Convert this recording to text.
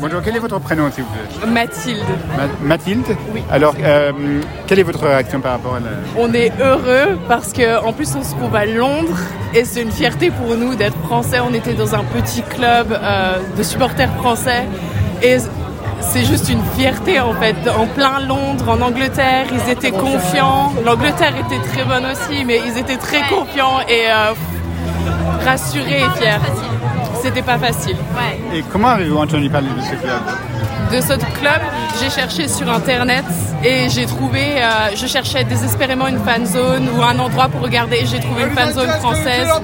Bonjour, quel est votre prénom, s'il vous plaît Mathilde. Ma- Mathilde Oui. Alors, euh, quelle est votre réaction par rapport à la... On est heureux parce que en plus on se trouve à Londres et c'est une fierté pour nous d'être français. On était dans un petit club euh, de supporters français et c'est juste une fierté en fait. En plein Londres, en Angleterre, ils étaient confiants. L'Angleterre était très bonne aussi, mais ils étaient très confiants et euh, rassurés et fiers. C'était pas facile. Et comment avez-vous entendu parler de ce club de ce club, j'ai cherché sur internet et j'ai trouvé, euh, je cherchais désespérément une fan zone ou un endroit pour regarder. et J'ai trouvé une fan zone française